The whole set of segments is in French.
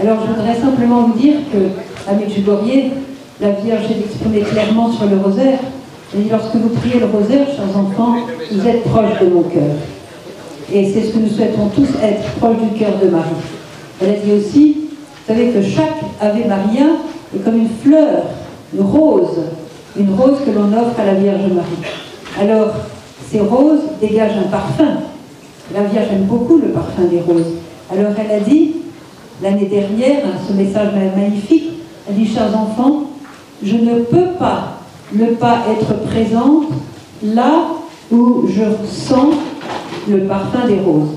Alors je voudrais simplement vous dire que, à la Vierge est exprimée clairement sur le rosaire. Elle dit lorsque vous priez le rosaire, chers enfants, vous êtes proches de mon cœur. Et c'est ce que nous souhaitons tous être, proches du cœur de Marie. Elle a dit aussi, vous savez que chaque Ave Maria est comme une fleur, une rose, une rose que l'on offre à la Vierge Marie. Alors, ces roses dégagent un parfum. La Vierge aime beaucoup le parfum des roses. Alors elle a dit, l'année dernière, ce message magnifique, elle dit, chers enfants, je ne peux pas ne pas être présente là où je sens le parfum des roses.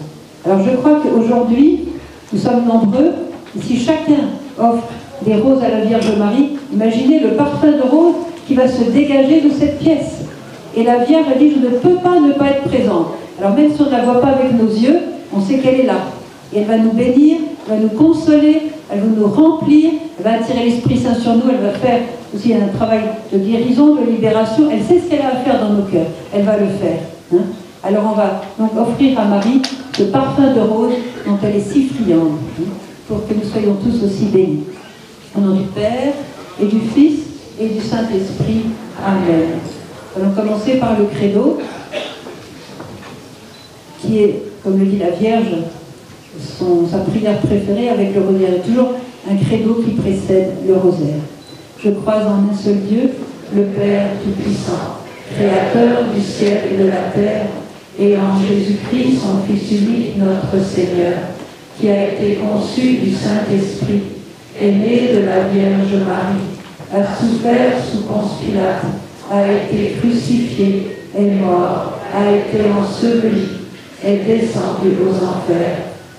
Alors je crois qu'aujourd'hui, nous sommes nombreux, et si chacun offre des roses à la Vierge Marie, imaginez le parfum de rose qui va se dégager de cette pièce. Et la Vierge a dit, je ne peux pas ne pas être présente. Alors même si on ne la voit pas avec nos yeux, on sait qu'elle est là. Et elle va nous bénir, elle va nous consoler, elle va nous remplir, elle va attirer l'Esprit Saint sur nous, elle va faire aussi un travail de guérison, de libération. Elle sait ce qu'elle a à faire dans nos cœurs. Elle va le faire. Hein. Alors on va donc offrir à Marie ce parfum de rose dont elle est si friande, hein, pour que nous soyons tous aussi bénis. Au nom du Père et du Fils et du Saint-Esprit. Amen. Allons commencer par le credo, qui est, comme le dit la Vierge, sa prière préférée avec le rosaire. Toujours un credo qui précède le rosaire. Je crois en un seul Dieu, le Père Tout-Puissant, Créateur du ciel et de la terre, et en Jésus-Christ, son Fils unique, notre Seigneur, qui a été conçu du Saint-Esprit, est né de la Vierge Marie, a souffert sous Ponce Pilate, a été crucifié, est mort, a été enseveli, est descendu aux enfers.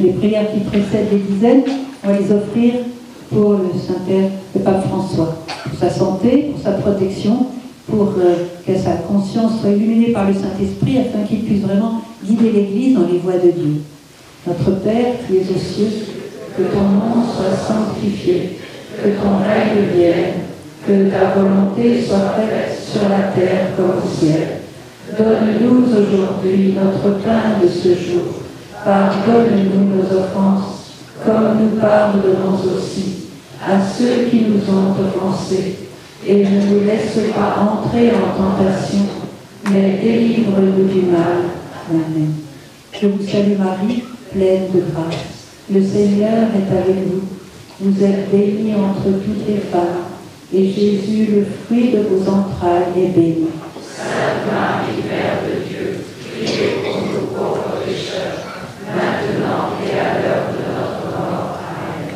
Les prières qui précèdent les dizaines, on va les offrir pour le Saint-Père, le Pape François, pour sa santé, pour sa protection, pour euh, que sa conscience soit illuminée par le Saint-Esprit afin qu'il puisse vraiment guider l'Église dans les voies de Dieu. Notre Père qui es aux cieux, que ton nom soit sanctifié, que ton règne vienne, que ta volonté soit faite sur la terre comme au ciel. Donne-nous aujourd'hui notre pain de ce jour. Pardonne-nous nos offenses, comme nous pardonnons aussi à ceux qui nous ont offensés. Et ne nous laisse pas entrer en tentation, mais délivre-nous du mal. Amen. Je vous salue Marie, pleine de grâce. Le Seigneur est avec vous. Vous êtes bénie entre toutes les femmes, et Jésus, le fruit de vos entrailles, est béni. Sainte Marie, Mère de Dieu, priez pour nous pauvres pécheurs, maintenant et à l'heure de notre mort. Amen.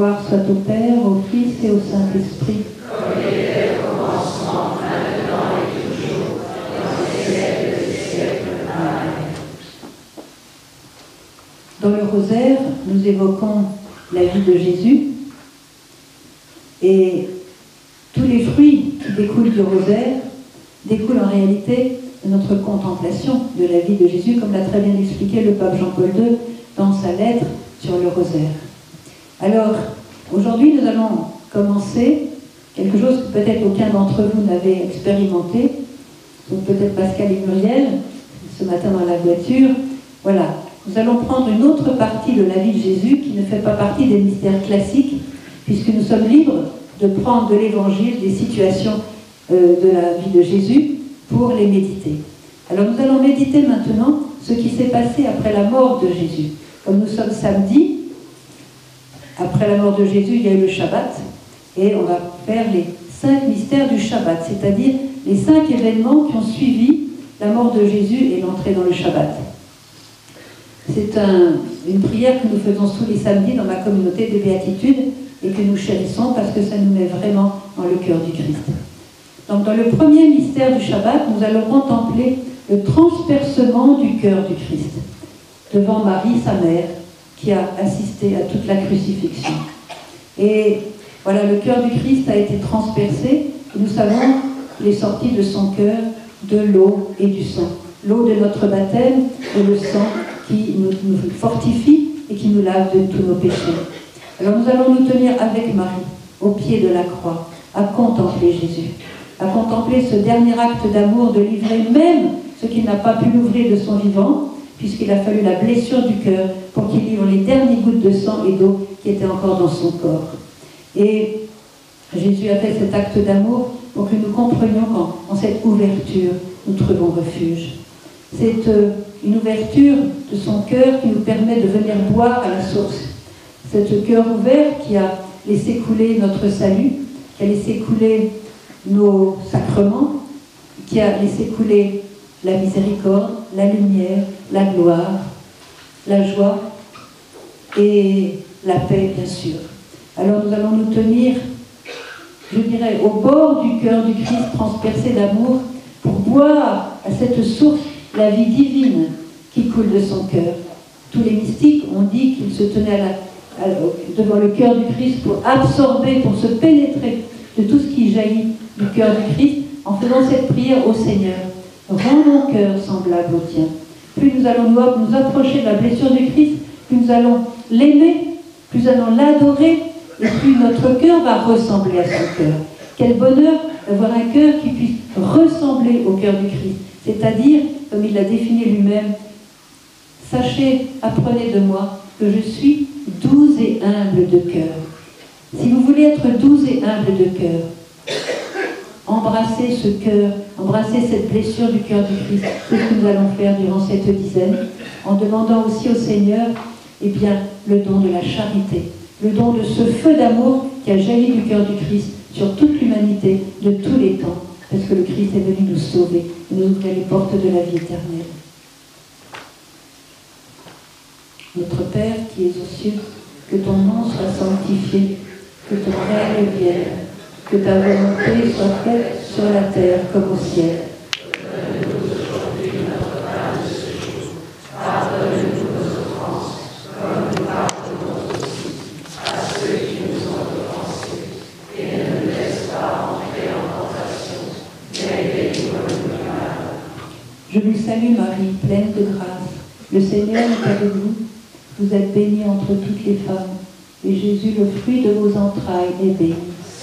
Soit au Père, au Fils et au Saint-Esprit. Dans. Amen. Dans le rosaire, nous évoquons la vie de Jésus et tous les fruits qui découlent du rosaire découlent en réalité de notre contemplation de la vie de Jésus, comme l'a très bien expliqué le pape Jean-Paul II dans sa lettre sur le rosaire. Alors, aujourd'hui, nous allons commencer quelque chose que peut-être aucun d'entre vous n'avait expérimenté, donc peut-être Pascal et Muriel, ce matin dans la voiture. Voilà, nous allons prendre une autre partie de la vie de Jésus qui ne fait pas partie des mystères classiques, puisque nous sommes libres de prendre de l'évangile des situations euh, de la vie de Jésus pour les méditer. Alors nous allons méditer maintenant ce qui s'est passé après la mort de Jésus. Comme nous sommes samedi, après la mort de Jésus, il y a eu le Shabbat, et on va faire les cinq mystères du Shabbat, c'est-à-dire les cinq événements qui ont suivi la mort de Jésus et l'entrée dans le Shabbat. C'est une prière que nous faisons tous les samedis dans ma communauté des béatitudes et que nous chérissons parce que ça nous met vraiment dans le cœur du Christ. Donc dans le premier mystère du Shabbat, nous allons contempler le transpercement du cœur du Christ devant Marie, sa mère, qui a assisté à toute la crucifixion. Et voilà, le cœur du Christ a été transpercé. Nous savons qu'il est sorti de son cœur de l'eau et du sang. L'eau de notre baptême et le sang qui nous, fortifie et qui nous lave de tous nos péchés. Alors nous allons nous tenir avec Marie au pied de la croix, à contempler Jésus, à contempler ce dernier acte d'amour de livrer même ce qu'il n'a pas pu l'ouvrir de son vivant, puisqu'il a fallu la blessure du cœur pour qu'il livre les dernières gouttes de sang et d'eau qui étaient encore dans son corps. Et Jésus a fait cet acte d'amour pour que nous comprenions qu'en cette ouverture, nous trouvons refuge. C'est euh, une ouverture de son cœur qui nous permet de venir boire à la source. Cet cœur ouvert qui a laissé couler notre salut, qui a laissé couler nos sacrements, qui a laissé couler la miséricorde, la lumière, la gloire, la joie et la paix, bien sûr. Alors nous allons nous tenir, je dirais, au bord du cœur du Christ transpercé d'amour pour boire à cette source la vie divine qui coule de son cœur. Tous les mystiques ont dit qu'ils se tenaient devant le cœur du Christ pour absorber, pour se pénétrer de tout ce qui jaillit du cœur du Christ en faisant cette prière au Seigneur. Rends mon cœur semblable au tien. Plus nous allons nous approcher de la blessure du Christ, plus nous allons l'aimer, plus nous allons l'adorer, et plus notre cœur va ressembler à son cœur. Quel bonheur d'avoir un cœur qui puisse ressembler au cœur du Christ. C'est-à-dire, comme il l'a défini lui-même, sachez, apprenez de moi que je suis doux et humble de cœur. Si vous voulez être doux et humble de cœur, embrassez ce cœur, embrassez cette blessure du cœur du Christ. C'est ce que nous allons faire durant cette dizaine, en demandant aussi au Seigneur eh bien, le don de la charité, le don de ce feu d'amour qui a jailli du cœur du Christ sur toute l'humanité de tous les temps, parce que le Christ est venu nous sauver nous ouvrir les portes de la vie éternelle. Notre Père qui es aux cieux, que ton nom soit sanctifié, que ton règne vienne, que ta volonté soit faite sur la terre comme au ciel. Je vous salue Marie, pleine de grâce. Le Seigneur est avec vous. Vous êtes bénie entre toutes les femmes, et Jésus, le fruit de vos entrailles, est béni.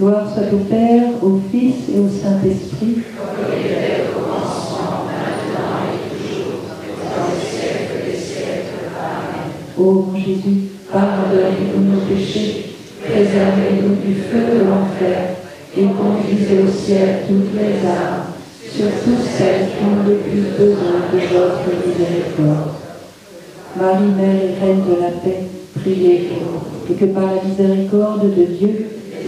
Gloire soit au Père, au Fils et au Saint-Esprit. Maintenant et toujours, dans les siècles des siècles. Amen. Ô mon Jésus, pardonne-nous nos péchés, préservez-nous du feu de l'enfer, et conduisez au ciel toutes les âmes, surtout celles qui ont le plus besoin de votre miséricorde. Marie, Mère et Reine de la paix, priez pour nous, et que par la miséricorde de Dieu,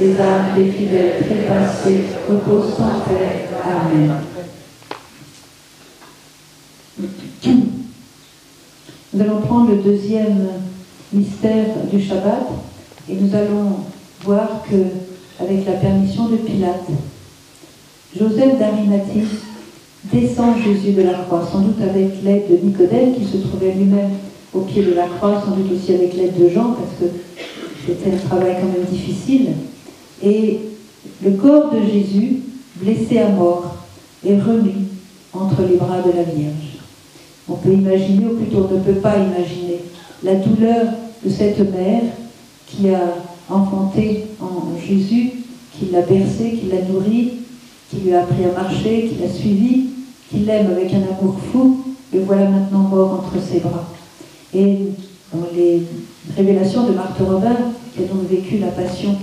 les âmes des fidèles trépassés reposent en paix. Amen. Nous allons prendre le deuxième mystère du Shabbat et nous allons voir que, avec la permission de Pilate, Joseph d'Arimathie descend Jésus de la croix, sans doute avec l'aide de Nicodème qui se trouvait lui-même au pied de la croix, sans doute aussi avec l'aide de Jean, parce que c'était un travail quand même difficile. Et le corps de Jésus, blessé à mort, est remis entre les bras de la Vierge. On peut imaginer, ou plutôt on ne peut pas imaginer, la douleur de cette mère qui a enfanté en Jésus, qui l'a bercé, qui l'a nourri, qui lui a appris à marcher, qui l'a suivi, qui l'aime avec un amour fou, le voilà maintenant mort entre ses bras. Et dans les révélations de Marthe Robin, qui a donc vécu la passion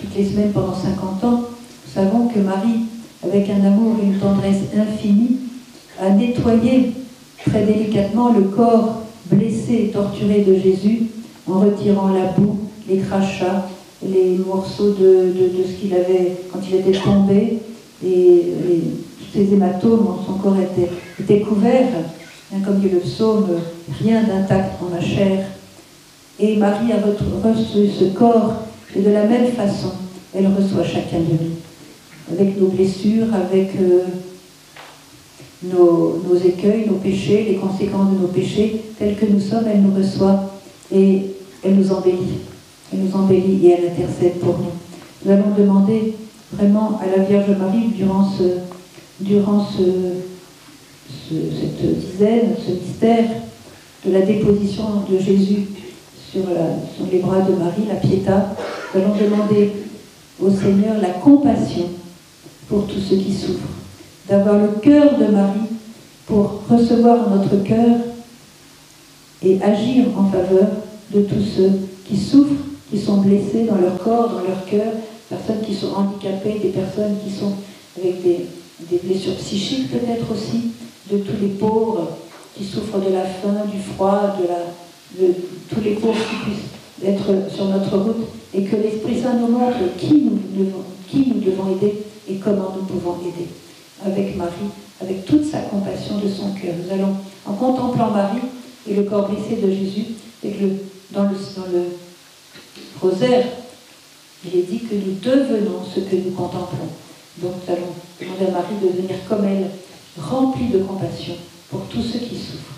toutes les semaines pendant 50 ans, nous savons que Marie, avec un amour et une tendresse infinie, a nettoyé très délicatement le corps blessé et torturé de Jésus en retirant la boue, les crachats, les morceaux de, ce qu'il avait quand il était tombé, et, tous ces hématomes son corps couverts, hein, comme dit le psaume, rien d'intact en ma chair. Et Marie a re- reçu ce corps, et de la même façon, elle reçoit chacun de nous, avec nos blessures, avec euh, nos, écueils, nos péchés, les conséquences de nos péchés, tels que nous sommes, elle nous reçoit et elle nous embellit. Elle nous embellit et elle intercède pour nous. Nous allons demander vraiment à la Vierge Marie, durant, ce, durant ce- cette dizaine, ce mystère de la déposition de Jésus sur, la- sur les bras de Marie, la Pietà, nous allons demander au Seigneur la compassion pour tous ceux qui souffrent, d'avoir le cœur de Marie pour recevoir notre cœur et agir en faveur de tous ceux qui souffrent, qui sont blessés dans leur corps, dans leur cœur, personnes qui sont handicapées, des personnes qui sont avec des blessures psychiques peut-être aussi, de tous les pauvres qui souffrent de la faim, du froid, de, la, de tous les pauvres qui puissent être sur notre route et que l'Esprit Saint nous montre qui nous devons, aider et comment nous pouvons aider. Avec Marie, avec toute sa compassion de son cœur. Nous allons, en contemplant Marie et le corps blessé de Jésus, dans, le, dans le rosaire, il est dit que nous devenons ce que nous contemplons. Donc nous allons demander à Marie de devenir comme elle, remplie de compassion pour tous ceux qui souffrent.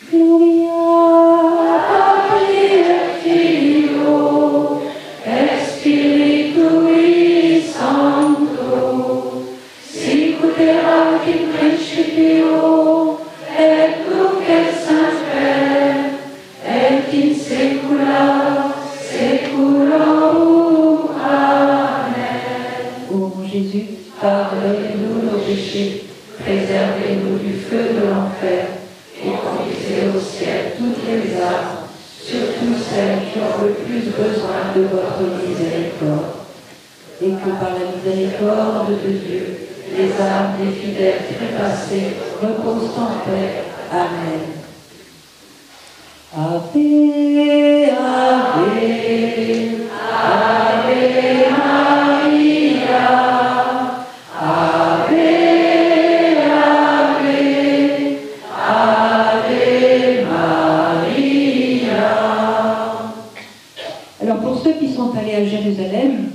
Gloria Patri et Filio, et Spiritui Sancto, sic ut erat in principio, et nunc et semper, et in saecula saeculorum. Amen. Ô mon Jésus, pardonnez-nous nos péchés, Préservez-nous du feu de l'enfer et conduisez au ciel toutes les âmes, surtout celles qui ont le plus besoin de votre miséricorde. et que par la miséricorde de Dieu, Les âmes des fidèles trépassés reposent en paix. Amen. Ave, Ave, Ave à Jérusalem,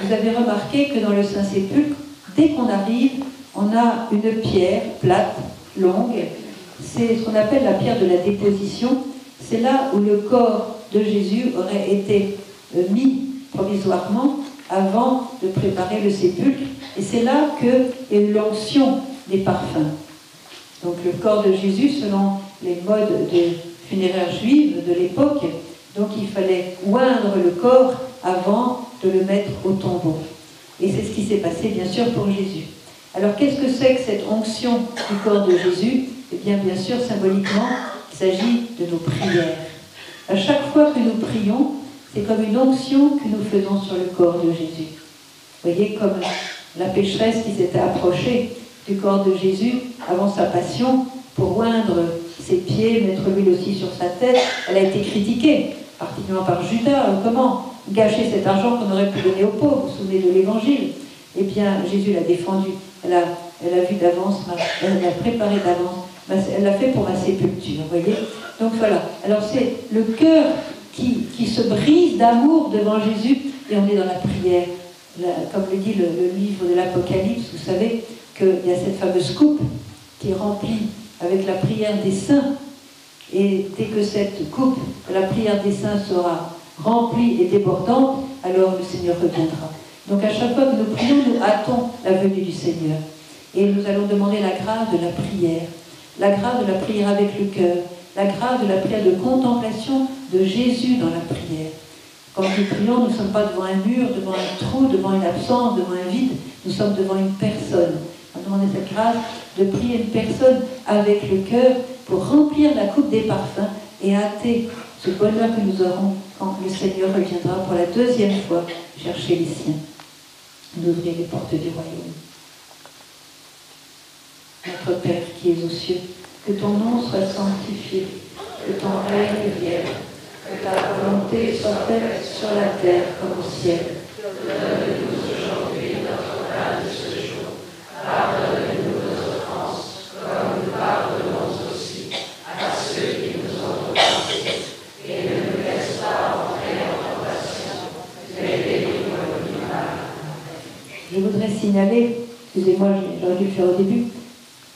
vous avez remarqué que dans le Saint-Sépulcre, dès qu'on arrive, on a une pierre plate, longue. C'est ce qu'on appelle la pierre de la déposition. C'est là où le corps de Jésus aurait été euh, mis provisoirement avant de préparer le sépulcre. Et c'est là que est l'onction des parfums. Donc le corps de Jésus, selon les modes de funéraires juives de l'époque, donc il fallait oindre le corps avant de le mettre au tombeau. Et c'est ce qui s'est passé bien sûr pour Jésus. Alors qu'est-ce que c'est que cette onction du corps de Jésus? Eh bien bien sûr symboliquement, il s'agit de nos prières. À chaque fois que nous prions, c'est comme une onction que nous faisons sur le corps de Jésus. Vous voyez, comme la pécheresse qui s'était approchée du corps de Jésus avant sa passion pour oindre ses pieds, mettre l'huile aussi sur sa tête, elle a été critiquée, particulièrement par Judas. Comment gâcher cet argent qu'on aurait pu donner aux pauvres. Vous vous de l'évangile? Eh bien, Jésus l'a défendu. Elle a, elle vu d'avance, elle l'a préparé d'avance. Elle l'a fait pour ma sépulture, vous voyez? Donc voilà. Alors c'est le cœur qui, se brise d'amour devant Jésus et on est dans la prière. comme le dit le livre de l'Apocalypse, vous savez qu'il y a cette fameuse coupe qui est remplie avec la prière des saints. Et dès que cette coupe, la prière des saints sera remplie et débordante, alors le Seigneur reviendra. Donc à chaque fois que nous prions, nous hâtons la venue du Seigneur. Et nous allons demander la grâce de la prière, la grâce de la prière avec le cœur, la grâce de la prière de contemplation de Jésus dans la prière. Quand nous prions, nous ne sommes pas devant un mur, devant un trou, devant une absence, devant un vide, nous sommes devant une personne. On cette grâce de prier une personne avec le cœur pour remplir la coupe des parfums et hâter ce bonheur que nous aurons quand le Seigneur reviendra pour la deuxième fois chercher les siens, d'ouvrir les portes du royaume. Notre Père qui es aux cieux, que ton nom soit sanctifié, que ton règne vienne, que ta volonté soit faite sur la terre comme au ciel. Donne-nous aujourd'hui notre pain de ce jour. Pardonne-nous nos offenses, comme nous pardonnons aussi à ceux qui nous ont offensés. Et ne nous laisse pas entrer en tentation, mais délivre-nous du mal. Je voudrais signaler, excusez-moi, j'aurais dû le faire au début,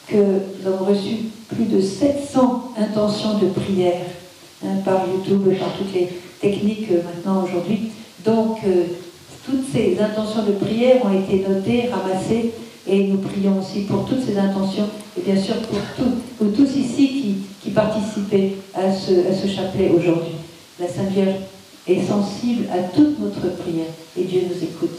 que nous avons reçu plus de 700 intentions de prière hein, par YouTube, par toutes les techniques euh, maintenant aujourd'hui. Donc, euh, toutes ces intentions de prière ont été notées, ramassées, et nous prions aussi pour toutes ces intentions, et bien sûr pour, tous ici qui, participaient à ce chapelet aujourd'hui. La Sainte Vierge est sensible à toute notre prière, et Dieu nous écoute.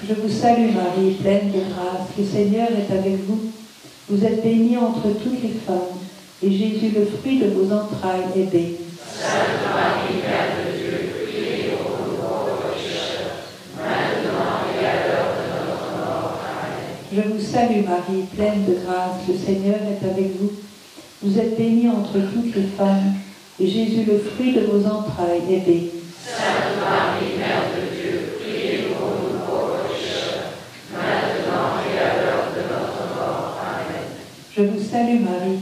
Je vous salue Marie, pleine de grâce, le Seigneur est avec vous. Vous êtes bénie entre toutes les femmes, et Jésus, le fruit de vos entrailles, est béni. Marie, Mère. Je vous salue Marie, pleine de grâce, le Seigneur est avec vous. Vous êtes bénie entre toutes les femmes, et Jésus, le fruit de vos entrailles, est béni. Sainte Marie, Mère de Dieu, priez pour nous pauvres pécheurs, maintenant et à l'heure de notre mort. Amen. Je vous salue Marie,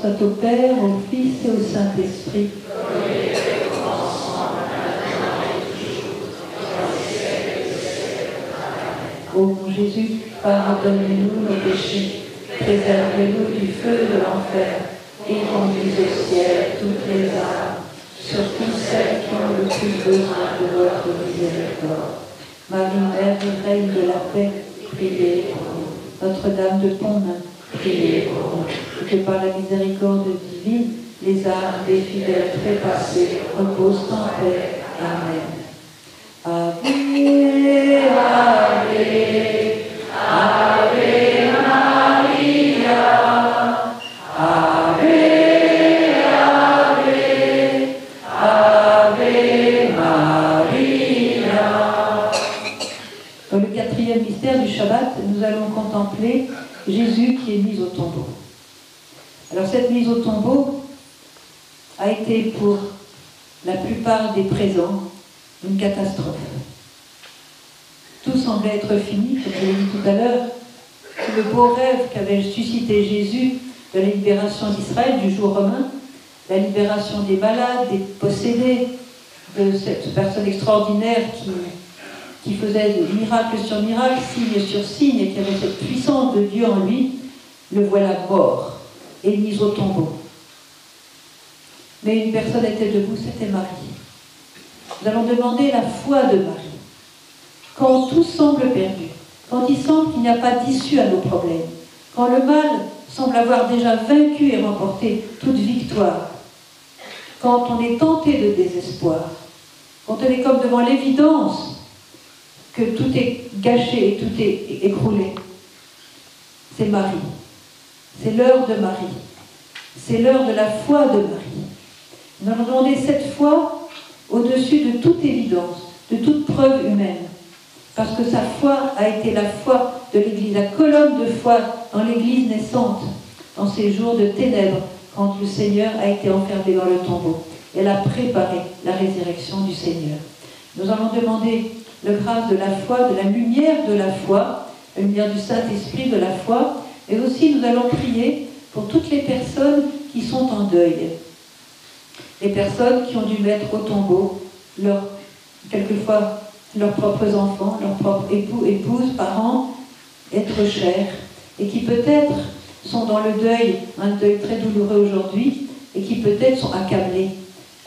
soit au Père, au Fils et au Saint-Esprit. Ô mon Jésus, pardonnez-nous nos péchés, préservez-nous du feu de l'enfer et conduisez au ciel toutes les âmes, surtout celles qui ont le plus besoin de votre miséricorde. Marie, Mère Reine de la paix, priez pour nous. Notre-Dame de Pontmain, priez pour nous. Que par la miséricorde divine, les âmes des fidèles trépassés reposent en paix. Amen. Ave, Ave, Ave Maria. Ave, Ave, Ave Maria. Dans le quatrième mystère du Shabbat, nous allons contempler Jésus qui est mis au tombeau. Alors cette mise au tombeau a été pour la plupart des présents une catastrophe. Tout semblait être fini, comme je l'ai dit tout à l'heure. Le beau rêve qu'avait suscité Jésus de la libération d'Israël du jour romain, la libération des malades, des possédés, de cette personne extraordinaire qui, qui faisait miracle sur miracle, signe sur signe, et qui avait cette puissance de Dieu en lui, le voilà mort et mis au tombeau. Mais une personne était debout, c'était Marie. Nous allons demander la foi de Marie. Quand tout semble perdu, quand il semble qu'il n'y a pas d'issue à nos problèmes, quand le mal semble avoir déjà vaincu et remporté toute victoire, quand on est tenté de désespoir, quand on est comme devant l'évidence que tout est gâché et tout est écroulé, c'est Marie. C'est l'heure de Marie. C'est l'heure de la foi de Marie. Nous allons demander cette foi au-dessus de toute évidence, de toute preuve humaine. Parce que sa foi a été la foi de l'Église, la colonne de foi dans l'Église naissante, dans ces jours de ténèbres, quand le Seigneur a été enfermé dans le tombeau. Elle a préparé la résurrection du Seigneur. Nous allons demander le grâce de la foi, de la lumière de la foi, la lumière du Saint-Esprit de la foi, et aussi nous allons prier pour toutes les personnes qui sont en deuil. Les personnes qui ont dû mettre au tombeau quelquefois leurs propres enfants, leurs propres époux, épouses, parents, êtres chers, et qui peut-être sont dans le deuil, un deuil très douloureux aujourd'hui, et qui peut-être sont accablés.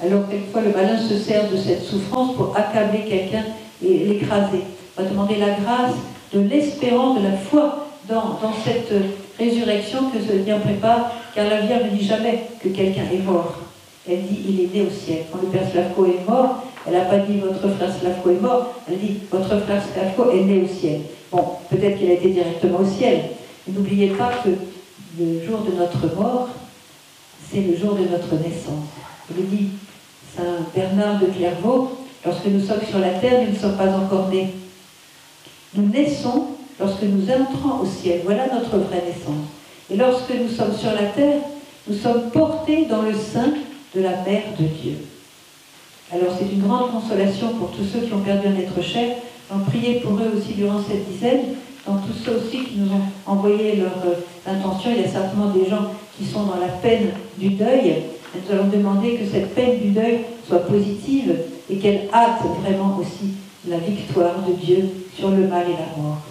Alors quelquefois le malin se sert de cette souffrance pour accabler quelqu'un et l'écraser. On va demander la grâce de l'espérance, de la foi dans, cette résurrection que ce Seigneur prépare, car la Vierge ne dit jamais que quelqu'un est mort. Elle dit il est né au ciel. Quand le Père Slavko est mort, elle n'a pas dit votre frère Slavko est mort, elle dit votre frère Slavko est né au ciel. Bon, peut-être qu'il a été directement au ciel. N'oubliez pas que le jour de notre mort, c'est le jour de notre naissance. Il dit Saint Bernard de Clairvaux, lorsque nous sommes sur la terre, nous ne sommes pas encore nés. Nous naissons lorsque nous entrons au ciel. Voilà notre vraie naissance. Et lorsque nous sommes sur la terre, nous sommes portés dans le sein de la Mère de Dieu. Alors c'est une grande consolation pour tous ceux qui ont perdu un être cher. On prier pour eux aussi durant cette dizaine. Dans tous ceux aussi qui nous ont envoyé leur euh, intention, il y a certainement des gens qui sont dans la peine du deuil. nous allons demander que cette peine du deuil soit positive et qu'elle hâte vraiment aussi la victoire de Dieu sur le mal et la mort.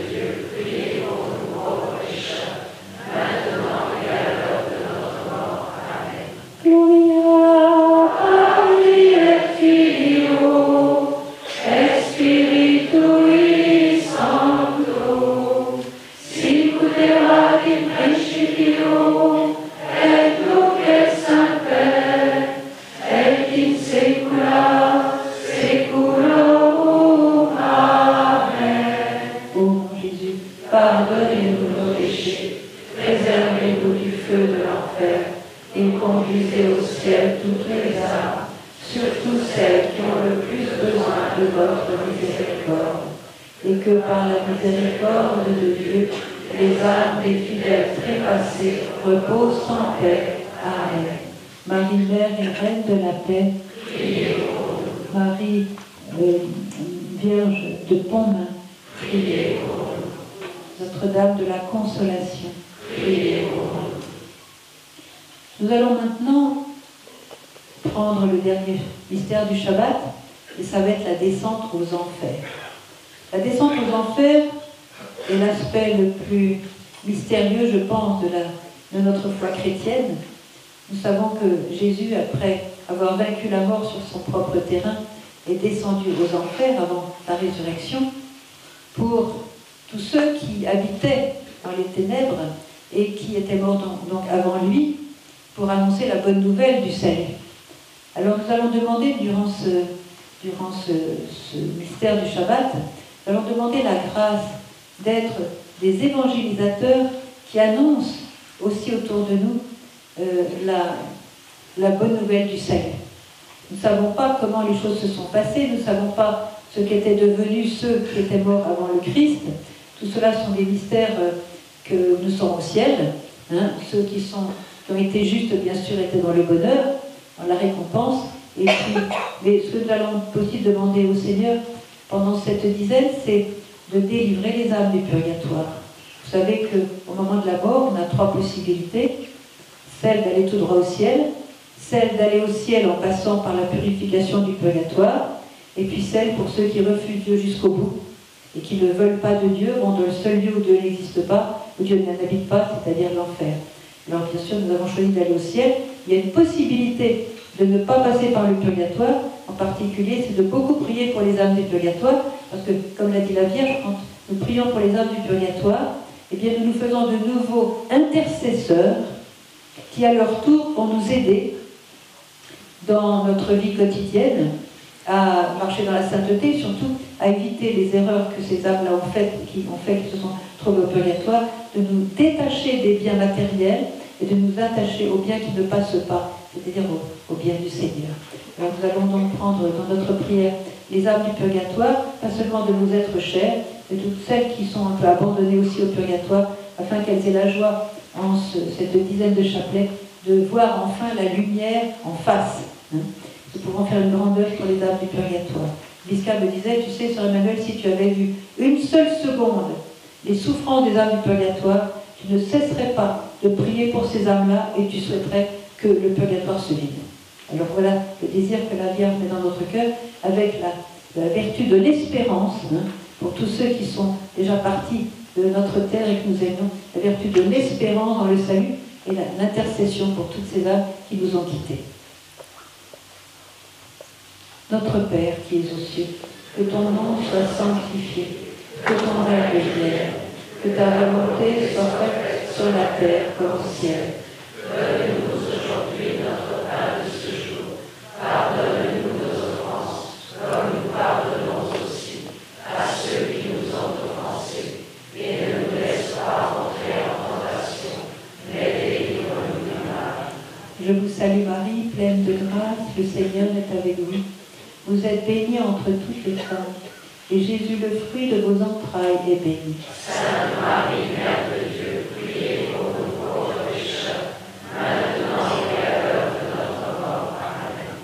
la miséricorde de Dieu, Les âmes des fidèles trépassés reposent en paix. Amen. Marie, Mère et Reine de la paix, Marie, euh, Vierge de Pontmain, Notre-Dame de la Consolation. Nous allons maintenant prendre le dernier mystère du Shabbat, et ça va être la descente aux enfers. La descente aux enfers est l'aspect le plus mystérieux, je pense, de, notre foi chrétienne. Nous savons que Jésus, après avoir vaincu la mort sur son propre terrain, est descendu aux enfers avant la résurrection pour tous ceux qui habitaient dans les ténèbres et qui étaient morts donc, avant lui, pour annoncer la bonne nouvelle du salut. Alors nous allons demander durant ce mystère du Shabbat, nous allons demander la grâce d'être des évangélisateurs qui annoncent aussi autour de nous euh, la, bonne nouvelle du salut. Nous ne savons pas comment les choses se sont passées, nous ne savons pas ce qu'étaient devenus ceux qui étaient morts avant le Christ. Tout cela sont des mystères euh, que nous sommes au ciel. hein. Ceux qui ont été justes, bien sûr, étaient dans le bonheur, dans la récompense. Et puis, mais ce que nous allons aussi demander au Seigneur pendant cette dizaine, c'est de délivrer les âmes du purgatoire. Vous savez qu'au moment de la mort, on a trois possibilités. Celle d'aller tout droit au ciel, celle d'aller au ciel en passant par la purification du purgatoire, et puis celle pour ceux qui refusent Dieu jusqu'au bout et qui ne veulent pas de Dieu, vont dans le seul lieu où Dieu n'existe pas, où Dieu n'habite pas, c'est-à-dire l'enfer. Alors bien sûr, nous avons choisi d'aller au ciel. Il y a une possibilité de ne pas passer par le purgatoire. En particulier, c'est de beaucoup prier pour les âmes du purgatoire, parce que, comme l'a dit la Vierge, quand nous prions pour les âmes du purgatoire, eh bien, nous nous faisons de nouveaux intercesseurs qui, à leur tour, vont nous aider dans notre vie quotidienne à marcher dans la sainteté, surtout à éviter les erreurs que ces âmes-là ont faites, qui ont fait qu'ils se sont trouvés au purgatoire, de nous détacher des biens matériels et de nous attacher aux biens qui ne passent pas, c'est-à-dire aux, biens du Seigneur. Alors nous allons donc prendre dans notre prière les âmes du purgatoire, pas seulement de nous être chères, mais toutes celles qui sont un peu abandonnées aussi au purgatoire, afin qu'elles aient la joie, en cette dizaine de chapelets, de voir enfin la lumière en face. Hein. Nous pouvons faire une grande œuvre pour les âmes du purgatoire. Bisca me disait, tu sais, Sœur Emmanuel, si tu avais vu une seule seconde les souffrances des âmes du purgatoire, tu ne cesserais pas de prier pour ces âmes-là et tu souhaiterais que le purgatoire se vide. Alors voilà le désir que la Vierge met dans notre cœur avec la, vertu de l'espérance hein, pour tous ceux qui sont déjà partis de notre terre et que nous aimons, la vertu de l'espérance dans le salut et l'intercession pour toutes ces âmes qui nous ont quittés. Notre Père qui es aux cieux, que ton nom soit sanctifié, que ton règne vienne, que ta volonté soit faite sur la terre comme au ciel. Donne-nous aujourd'hui notre pain de ce jour. Pardonne-nous nos offenses, comme nous pardonnons aussi à ceux qui nous ont offensés. Et ne nous laisse pas entrer en tentation, mais délivre-nous du mal. Je vous salue Marie, pleine de grâce, le Seigneur est avec vous. Vous êtes bénie entre toutes les femmes, et Jésus, le fruit de vos entrailles, est béni. Sainte Marie, Mère de Dieu, priez pour nous pauvres pécheurs, maintenant et à l'heure de notre mort. Amen.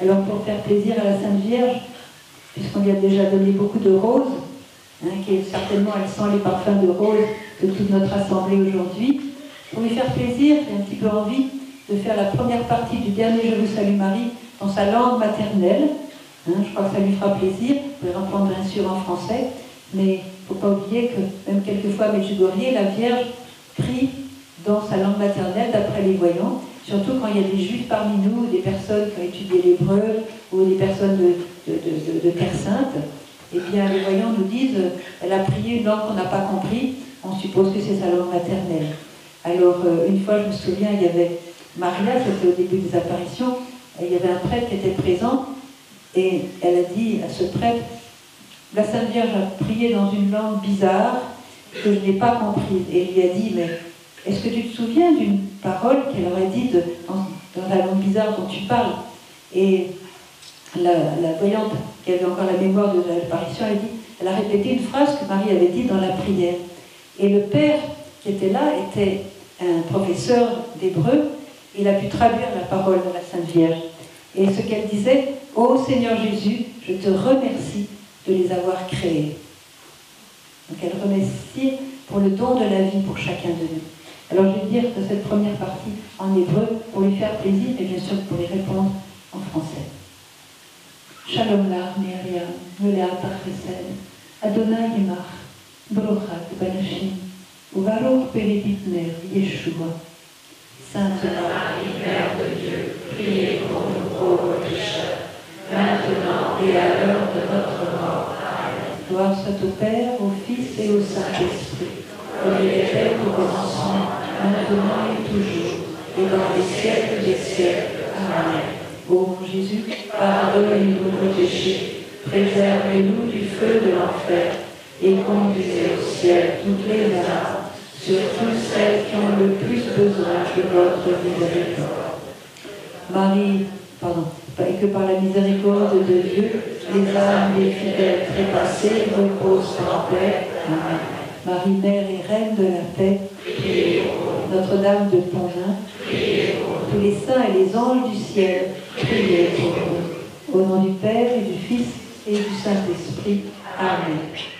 Alors pour faire plaisir à la Sainte Vierge, puisqu'on lui a déjà donné beaucoup de roses, hein, qui certainement elle sent les parfums de roses de toute notre assemblée aujourd'hui, pour lui faire plaisir, j'ai un petit peu envie de faire la première partie du dernier Je vous salue Marie dans sa langue maternelle. Hein, je crois que ça lui fera plaisir. Vous pouvez reprendre bien sûr en français, mais il ne faut pas oublier que même quelquefois Medjugorje, la Vierge prie dans sa langue maternelle d'après les voyants, surtout quand il y a des juifs parmi nous, des personnes qui ont étudié l'hébreu ou des personnes de, Terre Sainte. Eh bien, les voyants nous disent, elle a prié une langue qu'on n'a pas compris, on suppose que c'est sa langue maternelle. Alors, euh, une fois, je me souviens, il y avait Maria, c'était au début des apparitions, il y avait un prêtre qui était présent, et elle a dit à ce prêtre, La Sainte Vierge a prié dans une langue bizarre que je n'ai pas comprise et lui a dit, mais est-ce que tu te souviens d'une parole qu'elle aurait dite dans, la langue bizarre dont tu parles Et la, voyante, qui avait encore la mémoire de l'apparition, elle, elle a répété une phrase que Marie avait dite dans la prière. Et le père qui était là était un professeur d'hébreu. Il a pu traduire la parole de la Sainte Vierge. Et ce qu'elle disait, Ô Seigneur Jésus, je te remercie de les avoir créés. Donc elle remercie pour le don de la vie pour chacun de nous. Alors je vais dire que cette première partie en hébreu pour lui faire plaisir et bien sûr pour y répondre en français. Shalom la Miriam, Melea Chesed, Adonai Yemach, Brochat Banashim, Uvaror Peribitner, Yeshua. Sainte Marie, Mère de Dieu, priez pour nous pauvres pécheurs, maintenant et à l'heure de notre mort. Amen. Gloire soit au Père, au Fils et au Saint-Esprit, comme il était au commencement, maintenant et toujours, et dans les siècles des siècles. Amen. Ô mon Jésus, pardonnez-nous nos péchés, préservez-nous du feu de l'enfer, et conduisez au ciel toutes les âmes, surtout celles qui ont le plus besoin de votre miséricorde. Marie, pardon, et que par la miséricorde de Dieu, les âmes des fidèles trépassés reposent en paix. Amen. Marie, Mère et Reine de la paix, Notre-Dame de Pongin, tous les saints et les anges du ciel, priez pour nous. Au nom du Père et du Fils et du Saint-Esprit. Amen.